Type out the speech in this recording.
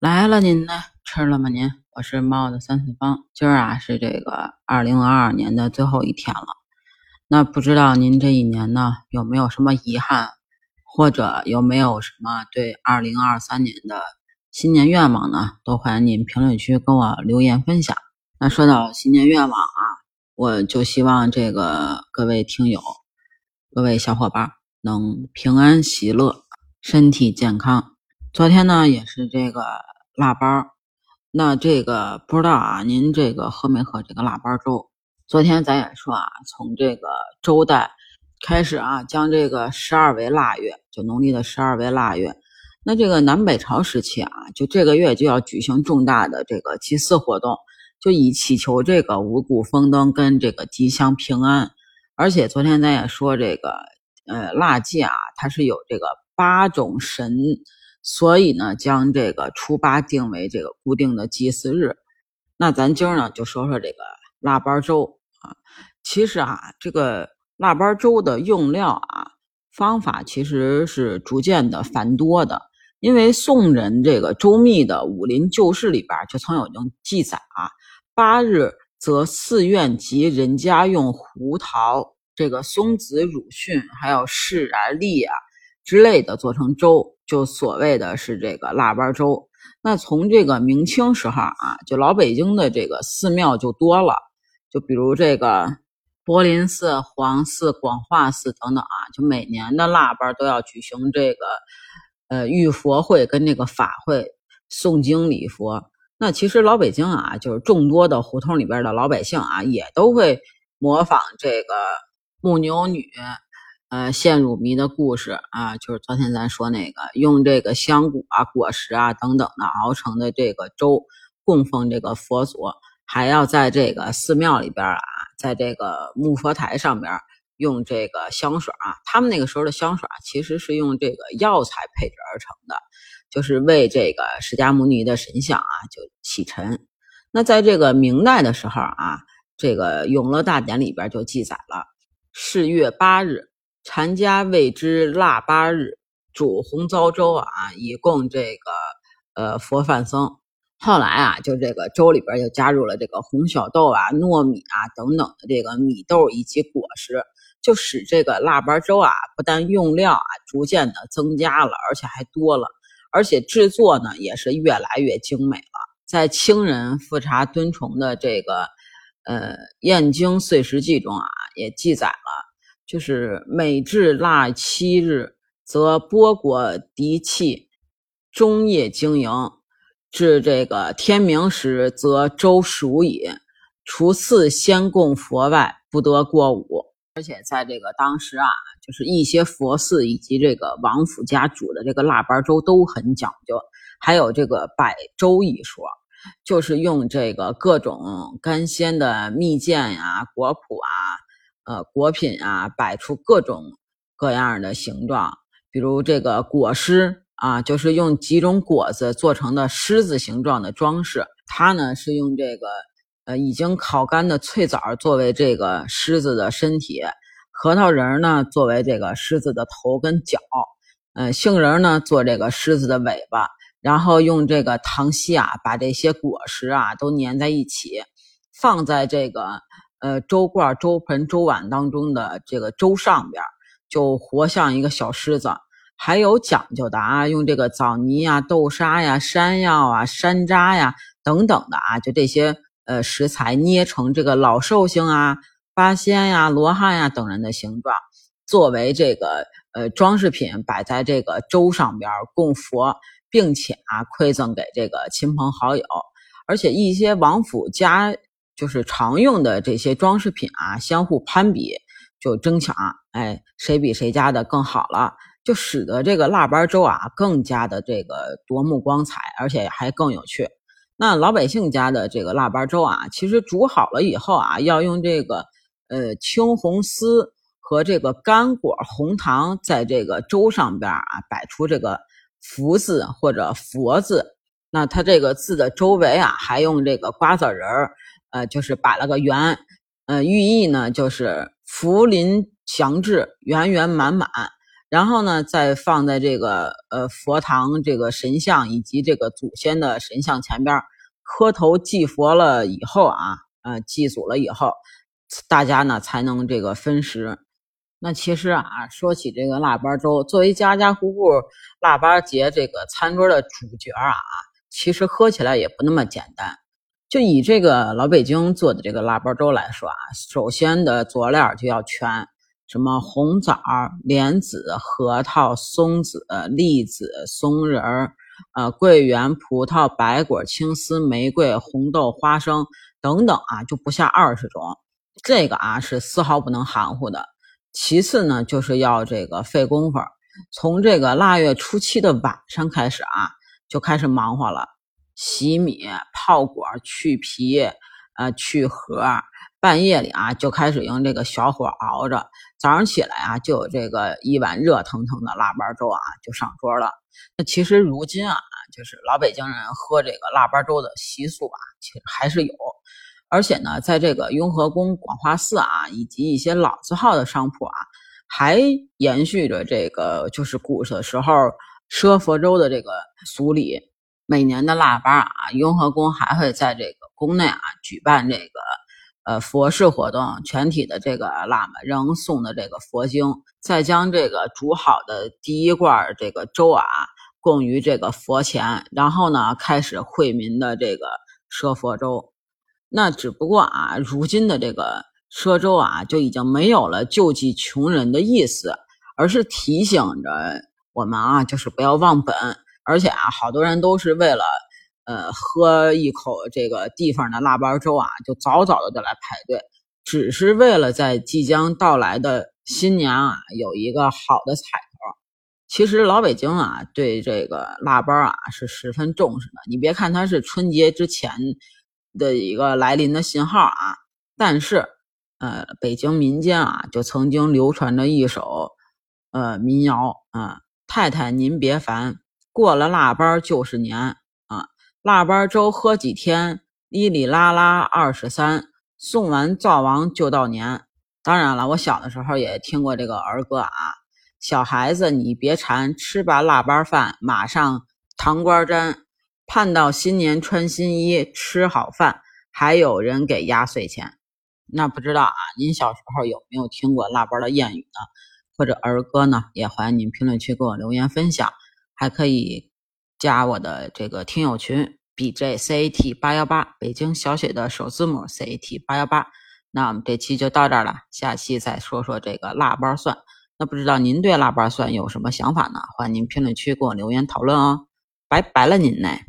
来了，您呢？吃了吗？您，我是猫的三四方。今儿啊是这个二零二二年的最后一天了。那不知道您这一年呢有没有什么遗憾，或者有没有什么对二零二三年的新年愿望呢？都欢迎您评论区跟我留言分享。那说到新年愿望啊，我就希望这个各位听友、各位小伙伴能平安喜乐，身体健康。昨天呢也是这个腊八，那这个不知道啊，您这个喝没喝这个腊八粥？昨天咱也说啊，从这个周代开始啊，将这个十二为腊月，就农历的十二为腊月。那这个南北朝时期啊，就这个月就要举行重大的这个祭祀活动，就以祈求这个五谷丰登跟这个吉祥平安。而且昨天咱也说这个呃腊祭啊，它是有这个八种神。所以呢，将这个初八定为这个固定的祭祀日。那咱今儿呢，就说说这个腊八粥啊。其实啊，这个腊八粥的用料啊，方法其实是逐渐的繁多的。因为宋人这个周密的《武林旧事》里边就曾有这记载啊：八日则寺院及人家用胡桃、这个松子、乳蕈，还有柿啊、栗啊之类的做成粥。就所谓的是这个腊八粥，那从这个明清时候啊，就老北京的这个寺庙就多了，就比如这个柏林寺、黄寺、广化寺等等啊，就每年的腊八都要举行这个呃浴佛会跟这个法会诵经礼佛。那其实老北京啊，就是众多的胡同里边的老百姓啊，也都会模仿这个牧牛女。呃，陷乳糜的故事啊，就是昨天咱说那个用这个香菇啊、果实啊等等的熬成的这个粥，供奉这个佛祖，还要在这个寺庙里边啊，在这个木佛台上边用这个香水啊，他们那个时候的香水啊其实是用这个药材配制而成的，就是为这个释迦牟尼的神像啊就洗尘。那在这个明代的时候啊，这个《永乐大典》里边就记载了，是月八日。禅家谓之腊八日，煮红糟粥啊，以供这个呃佛饭僧。后来啊，就这个粥里边就加入了这个红小豆啊、糯米啊等等的这个米豆以及果实，就使这个腊八粥啊，不但用料啊逐渐的增加了，而且还多了，而且制作呢也是越来越精美了。在清人富察敦崇的这个呃《燕京岁时记》中啊，也记载了。就是每至腊七日，则波果涤器，终夜经营，至这个天明时，则粥熟矣。除次先供佛外，不得过午。而且在这个当时啊，就是一些佛寺以及这个王府家煮的这个腊八粥都很讲究，还有这个摆粥一说，就是用这个各种干鲜的蜜饯呀、果脯啊。呃，果品啊，摆出各种各样的形状，比如这个果狮啊，就是用几种果子做成的狮子形状的装饰。它呢是用这个呃已经烤干的脆枣作为这个狮子的身体，核桃仁呢作为这个狮子的头跟脚，呃，杏仁呢做这个狮子的尾巴，然后用这个糖稀啊把这些果实啊都粘在一起，放在这个。呃，粥罐、粥盆、粥碗当中的这个粥上边，就活像一个小狮子。还有讲究的啊，用这个枣泥呀、豆沙呀、山药啊、山楂呀等等的啊，就这些呃食材捏成这个老寿星啊、八仙呀、罗汉呀等人的形状，作为这个呃装饰品摆在这个粥上边供佛，并且啊馈赠给这个亲朋好友，而且一些王府家。就是常用的这些装饰品啊，相互攀比，就争抢，哎，谁比谁家的更好了，就使得这个腊八粥啊更加的这个夺目光彩，而且还更有趣。那老百姓家的这个腊八粥啊，其实煮好了以后啊，要用这个呃青红丝和这个干果红糖，在这个粥上边啊摆出这个福字或者佛字。那它这个字的周围啊，还用这个瓜子仁儿。呃，就是摆了个圆，呃，寓意呢就是福临祥至，圆圆满满。然后呢，再放在这个呃佛堂这个神像以及这个祖先的神像前边，磕头祭佛了以后啊，呃祭祖了以后，大家呢才能这个分食。那其实啊，说起这个腊八粥，作为家家户户腊八节这个餐桌的主角啊，其实喝起来也不那么简单。就以这个老北京做的这个腊八粥来说啊，首先的佐料就要全，什么红枣、莲子、核桃、松子、栗子、松仁儿，呃，桂圆、葡萄、白果、青丝、玫瑰、红豆、花生等等啊，就不下二十种。这个啊是丝毫不能含糊的。其次呢，就是要这个费功夫，从这个腊月初七的晚上开始啊，就开始忙活了，洗米、泡果、去皮，呃，去核。半夜里啊，就开始用这个小火熬着，早上起来啊，就有这个一碗热腾腾的腊八粥啊，就上桌了。那其实如今啊，就是老北京人喝这个腊八粥的习俗啊，其实还是有。而且呢，在这个雍和宫、广化寺啊，以及一些老字号的商铺啊，还延续着这个就是古时候赊佛粥的这个俗礼。每年的腊八啊，雍和宫还会在这个宫内啊举办这个呃佛事活动，全体的这个喇嘛仍诵的这个佛经，再将这个煮好的第一罐这个粥啊供于这个佛前，然后呢开始惠民的这个赊佛粥。那只不过啊，如今的这个赊粥啊，就已经没有了救济穷人的意思，而是提醒着我们啊，就是不要忘本。而且啊，好多人都是为了呃喝一口这个地方的腊八粥啊，就早早的就来排队，只是为了在即将到来的新年啊有一个好的彩头。其实老北京啊，对这个腊八啊是十分重视的。你别看它是春节之前。的一个来临的信号啊，但是，呃，北京民间啊，就曾经流传着一首，呃，民谣啊，太太您别烦，过了腊八就是年啊，腊八粥喝几天，哩哩啦啦二十三，送完灶王就到年。当然了，我小的时候也听过这个儿歌啊，小孩子你别馋，吃罢腊八饭，马上糖瓜粘。盼到新年穿新衣吃好饭，还有人给压岁钱。那不知道啊，您小时候有没有听过腊八的谚语呢？或者儿歌呢？也欢迎您评论区给我留言分享。还可以加我的这个听友群 b j c a t 八幺八，北京小写的首字母 c a t 八幺八。那我们这期就到这儿了，下期再说说这个腊八蒜。那不知道您对腊八蒜有什么想法呢？欢迎您评论区给我留言讨论哦。拜拜了您嘞。